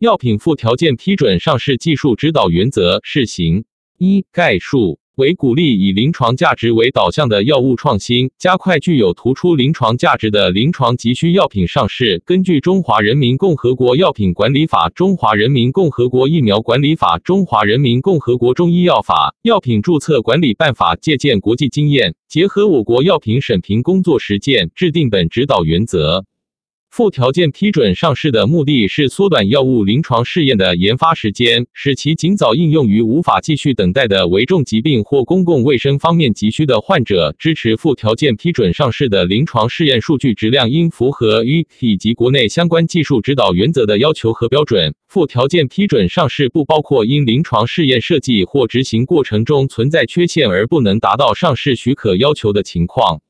药品附条件批准上市技术指导原则试行一概述。为鼓励以临床价值为导向的药物创新，加快具有突出临床价值的临床急需药品上市。根据《中华人民共和国药品管理法》《中华人民共和国疫苗管理法》《中华人民共和国中医药法》《药品注册管理办法》，借鉴国际经验，结合我国药品审评工作实践，制定本指导原则。附条件批准上市的目的是缩短药物临床试验的研发时间，使其尽早应用于无法继续等待的危重疾病或公共卫生方面急需的患者。支持附条件批准上市的临床试验数据质量应符合一以及国内相关技术指导原则的要求和标准。附条件批准上市不包括因临床试验设计或执行过程中存在缺陷而不能达到上市许可要求的情况。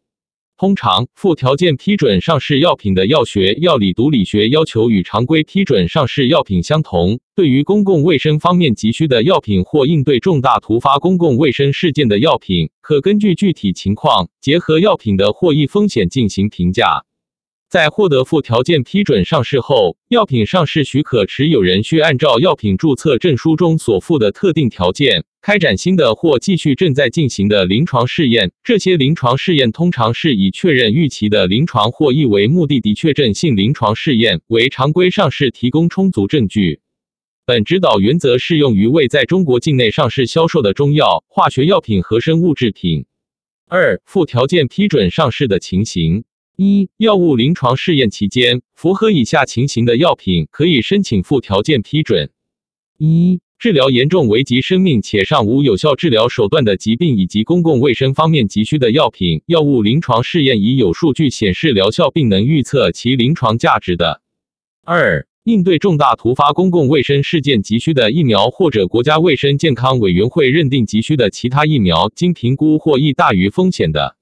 通常，附条件批准上市药品的药学、药理、毒理学要求与常规批准上市药品相同。对于公共卫生方面急需的药品或应对重大突发公共卫生事件的药品，可根据具体情况，结合药品的获益风险进行评价。在获得附条件批准上市后，药品上市许可持有人需按照药品注册证书中所附的特定条件，开展新的或继续正在进行的临床试验。这些临床试验通常是以确认预期的临床获益为目的的确证性临床试验，为常规上市提供充足证据。本指导原则适用于未在中国境内上市销售的中药、化学药品和生物制品。二、附条件批准上市的情形。一、药物临床试验期间，符合以下情形的药品可以申请附条件批准：一、治疗严重危及生命且尚无有效治疗手段的疾病以及公共卫生方面急需的药品，药物临床试验已有数据显示疗效并能预测其临床价值的；二、应对重大突发公共卫生事件急需的疫苗或者国家卫生健康委员会认定急需的其他疫苗，经评估获益大于风险的；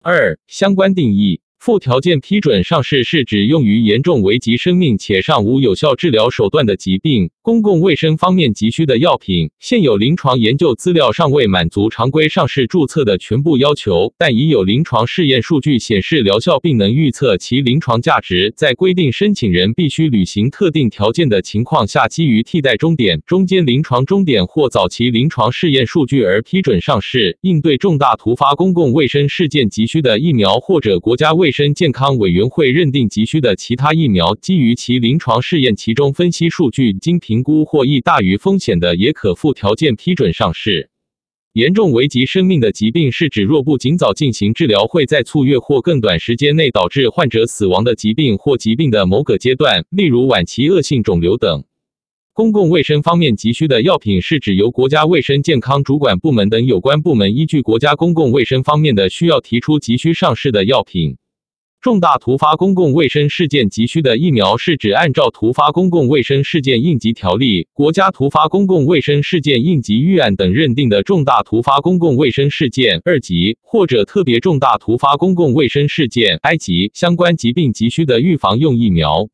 二、相关定义。附条件批准上市是指用于严重危及生命且尚无有效治疗手段的疾病、公共卫生方面急需的药品。现有临床研究资料尚未满足常规上市注册的全部要求，但已有临床试验数据显示疗效并能预测其临床价值。在规定申请人必须履行特定条件的情况下，基于替代终点、中间临床终点或早期临床试验数据而批准上市。应对重大突发公共卫生事件急需的疫苗或者国家卫卫生健康委员会认定急需的其他疫苗，基于其临床试验其中分析数据，经评估或益大于风险的，也可附条件批准上市。严重危及生命的疾病是指若不尽早进行治疗，会在数月或更短时间内导致患者死亡的疾病或疾病的某个阶段，例如晚期恶性肿瘤等。公共卫生方面急需的药品，是指由国家卫生健康主管部门等有关部门依据国家公共卫生方面的需要提出急需上市的药品。重大突发公共卫生事件急需的疫苗，是指按照《突发公共卫生事件应急条例》、国家突发公共卫生事件应急预案等认定的重大突发公共卫生事件二级或者特别重大突发公共卫生事件 I 级相关疾病急需的预防用疫苗。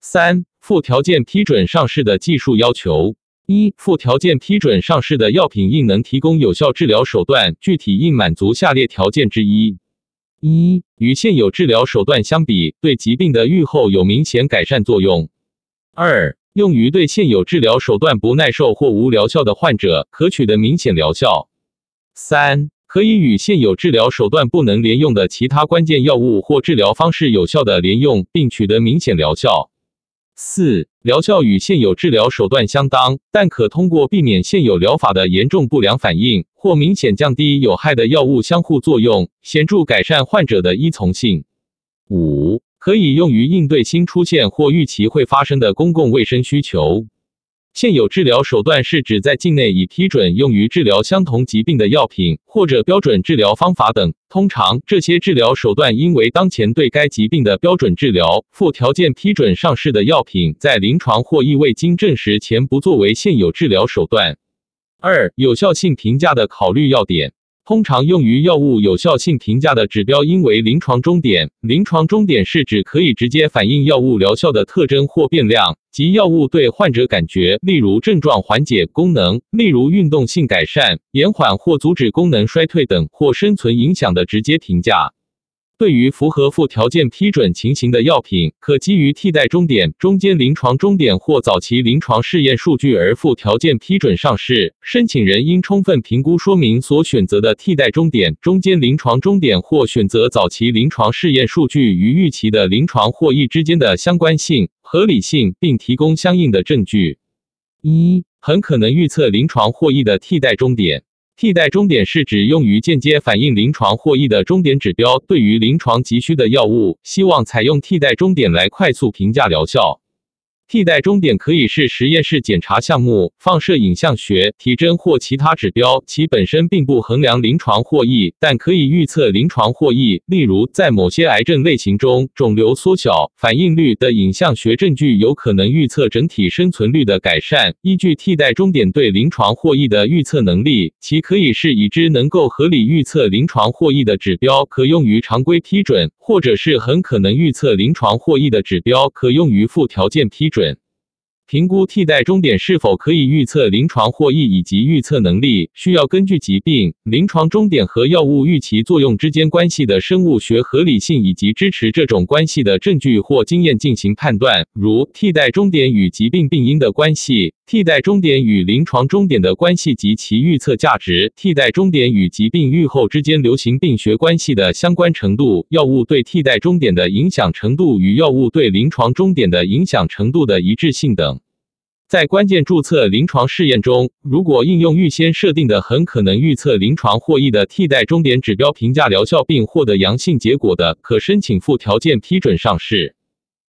三、附条件批准上市的技术要求：一、附条件批准上市的药品应能提供有效治疗手段，具体应满足下列条件之一。一、与现有治疗手段相比，对疾病的预后有明显改善作用。二、用于对现有治疗手段不耐受或无疗效的患者，可取得明显疗效。三、可以与现有治疗手段不能连用的其他关键药物或治疗方式有效的连用，并取得明显疗效。四、疗效与现有治疗手段相当，但可通过避免现有疗法的严重不良反应或明显降低有害的药物相互作用，显著改善患者的依从性。五、可以用于应对新出现或预期会发生的公共卫生需求。现有治疗手段是指在境内已批准用于治疗相同疾病的药品或者标准治疗方法等。通常，这些治疗手段因为当前对该疾病的标准治疗附条件批准上市的药品，在临床或亦未经证实前不作为现有治疗手段。二、有效性评价的考虑要点。通常用于药物有效性评价的指标应为临床终点。临床终点是指可以直接反映药物疗效的特征或变量，及药物对患者感觉，例如症状缓解、功能，例如运动性改善、延缓或阻止功能衰退等，或生存影响的直接评价。对于符合附条件批准情形的药品，可基于替代终点、中间临床终点或早期临床试验数据而附条件批准上市。申请人应充分评估说明所选择的替代终点、中间临床终点或选择早期临床试验数据与预期的临床获益之间的相关性、合理性，并提供相应的证据。一、很可能预测临床获益的替代终点。替代终点是指用于间接反映临床获益的终点指标。对于临床急需的药物，希望采用替代终点来快速评价疗效。替代终点可以是实验室检查项目、放射影像学、体征或其他指标，其本身并不衡量临床获益，但可以预测临床获益。例如，在某些癌症类型中，肿瘤缩小反应率的影像学证据有可能预测整体生存率的改善。依据替代终点对临床获益的预测能力，其可以是已知能够合理预测临床获益的指标，可用于常规批准，或者是很可能预测临床获益的指标，可用于附条件批。准评估替代终点是否可以预测临床获益以及预测能力，需要根据疾病、临床终点和药物预期作用之间关系的生物学合理性以及支持这种关系的证据或经验进行判断，如替代终点与疾病病因的关系。替代终点与临床终点的关系及其预测价值，替代终点与疾病预后之间流行病学关系的相关程度，药物对替代终点的影响程度与药物对临床终点的影响程度的一致性等。在关键注册临床试验中，如果应用预先设定的很可能预测临床获益的替代终点指标评价疗效并获得阳性结果的，可申请附条件批准上市。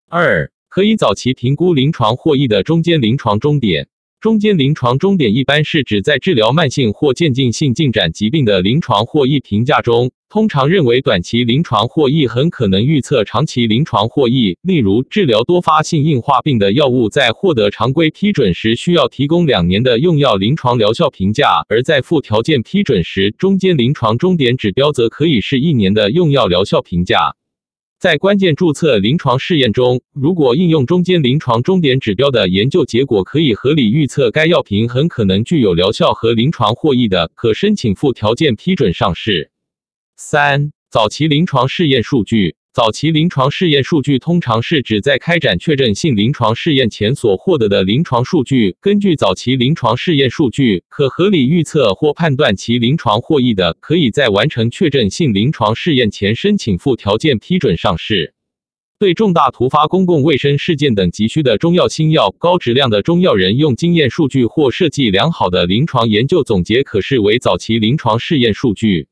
二。可以早期评估临床获益的中间临床终点。中间临床终点一般是指在治疗慢性或渐进性进展疾病的临床获益评价中，通常认为短期临床获益很可能预测长期临床获益。例如，治疗多发性硬化病的药物在获得常规批准时需要提供两年的用药临床疗效评价，而在附条件批准时，中间临床终点指标则可以是一年的用药疗效评价。在关键注册临床试验中，如果应用中间临床终点指标的研究结果可以合理预测该药品很可能具有疗效和临床获益的，可申请附条件批准上市。三、早期临床试验数据。早期临床试验数据通常是指在开展确诊性临床试验前所获得的临床数据。根据早期临床试验数据，可合理预测或判断其临床获益的，可以在完成确诊性临床试验前申请附条件批准上市。对重大突发公共卫生事件等急需的中药新药、高质量的中药人用经验数据或设计良好的临床研究总结，可视为早期临床试验数据。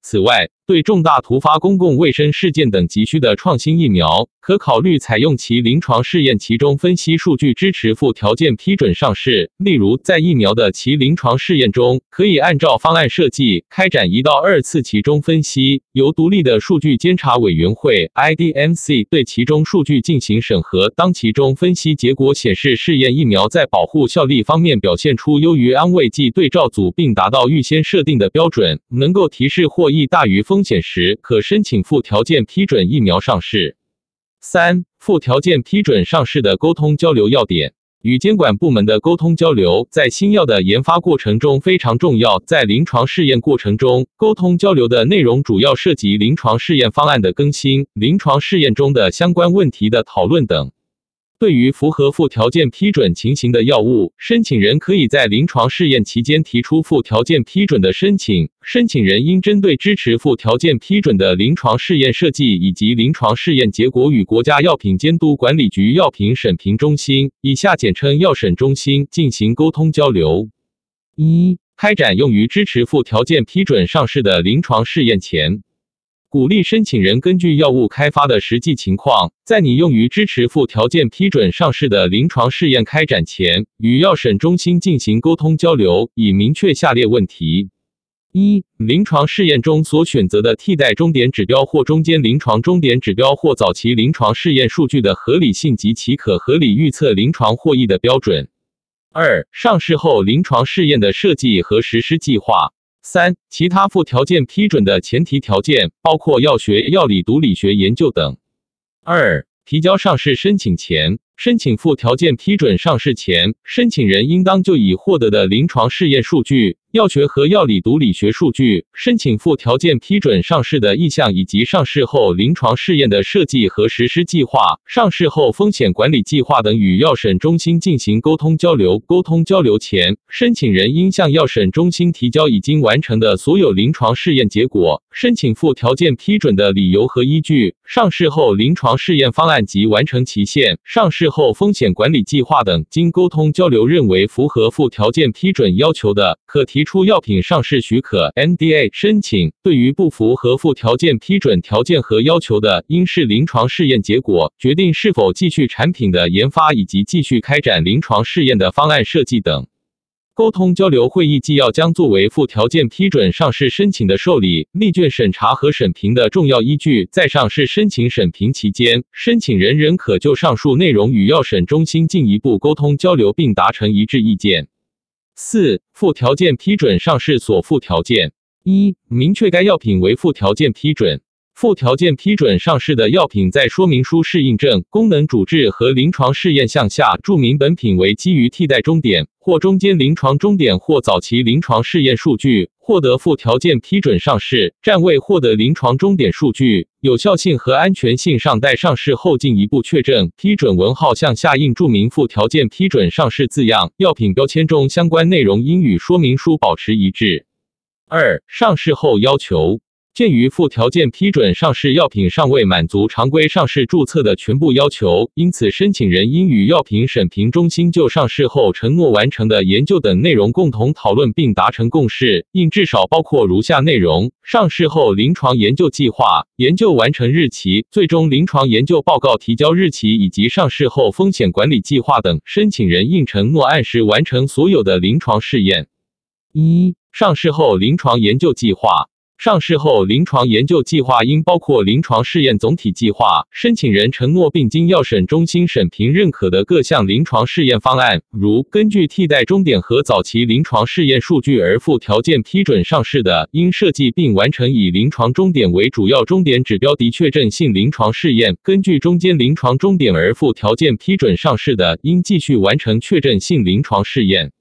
此外，对重大突发公共卫生事件等急需的创新疫苗，可考虑采用其临床试验其中分析数据支持附条件批准上市。例如，在疫苗的其临床试验中，可以按照方案设计开展一到二次其中分析，由独立的数据监察委员会 （IDMC） 对其中数据进行审核。当其中分析结果显示试验疫苗在保护效力方面表现出优于安慰剂对照组，并达到预先设定的标准，能够提示获益大于。风险时，可申请附条件批准疫苗上市。三、附条件批准上市的沟通交流要点与监管部门的沟通交流，在新药的研发过程中非常重要。在临床试验过程中，沟通交流的内容主要涉及临床试验方案的更新、临床试验中的相关问题的讨论等。对于符合附条件批准情形的药物，申请人可以在临床试验期间提出附条件批准的申请。申请人应针对支持附条件批准的临床试验设计以及临床试验结果，与国家药品监督管理局药品审评中心（以下简称药审中心）进行沟通交流。一、开展用于支持附条件批准上市的临床试验前。鼓励申请人根据药物开发的实际情况，在拟用于支持附条件批准上市的临床试验开展前，与药审中心进行沟通交流，以明确下列问题：一、临床试验中所选择的替代终点指标或中间临床终点指标或早期临床试验数据的合理性及其可合理预测临床获益的标准；二、上市后临床试验的设计和实施计划。三、其他附条件批准的前提条件包括药学、药理、毒理学研究等。二、提交上市申请前，申请附条件批准上市前，申请人应当就已获得的临床试验数据、药学和药理毒理学数据，申请附条件批准上市的意向以及上市后临床试验的设计和实施计划、上市后风险管理计划等，与药审中心进行沟通交流。沟通交流前，申请人应向药审中心提交已经完成的所有临床试验结果、申请附条件批准的理由和依据、上市后临床试验方案及完成期限、上市后风险管理计划等。经沟通交流认为符合附条件批准要求的，可提。出药品上市许可 （NDA） 申请，对于不符合附条件批准条件和要求的，应视临床试验结果决定是否继续产品的研发以及继续开展临床试验的方案设计等。沟通交流会议纪要将作为附条件批准上市申请的受理立卷审查和审评的重要依据。在上市申请审评期间，申请人仍可就上述内容与药审中心进一步沟通交流，并达成一致意见。四、附条件批准上市所附条件：一、明确该药品为附条件批准。附条件批准上市的药品，在说明书适应症、功能主治和临床试验项下注明本品为基于替代终点或中间临床终点或早期临床试验数据获得附条件批准上市，暂未获得临床终点数据，有效性和安全性尚待上市后进一步确认。批准文号项下应注明附条件批准上市字样，药品标签中相关内容应与说明书保持一致。二、上市后要求。鉴于附条件批准上市药品尚未满足常规上市注册的全部要求，因此申请人应与药品审评中心就上市后承诺完成的研究等内容共同讨论并达成共识，应至少包括如下内容：上市后临床研究计划、研究完成日期、最终临床研究报告提交日期以及上市后风险管理计划等。申请人应承诺按时完成所有的临床试验。一、上市后临床研究计划。上市后，临床研究计划应包括临床试验总体计划、申请人承诺并经药审中心审评认可的各项临床试验方案，如根据替代终点和早期临床试验数据而附条件批准上市的，应设计并完成以临床终点为主要终点指标的确证性临床试验；根据中间临床终点而附条件批准上市的，应继续完成确证性临床试验。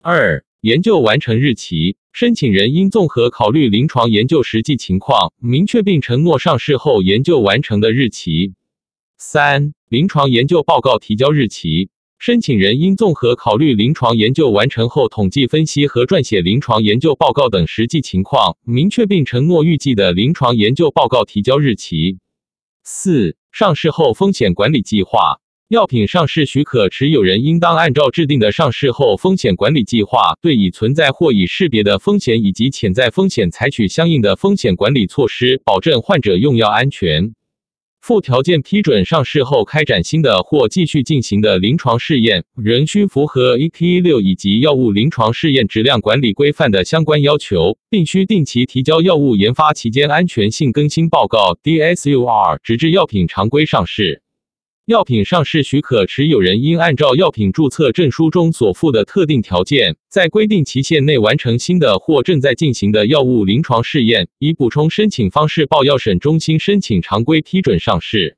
二、研究完成日期。申请人应综合考虑临床研究实际情况，明确并承诺上市后研究完成的日期。三、临床研究报告提交日期。申请人应综合考虑临床研究完成后统计分析和撰写临床研究报告等实际情况，明确并承诺预计的临床研究报告提交日期。四、上市后风险管理计划。药品上市许可持有人应当按照制定的上市后风险管理计划，对已存在或已识别的风险以及潜在风险采取相应的风险管理措施，保证患者用药安全。附条件批准上市后开展新的或继续进行的临床试验，仍需符合 EK 六以及药物临床试验质量管理规范的相关要求，并需定期提交药物研发期间安全性更新报告 （DSUR），直至药品常规上市。药品上市许可持有人应按照药品注册证书中所附的特定条件，在规定期限内完成新的或正在进行的药物临床试验，以补充申请方式报药审中心申请常规批准上市。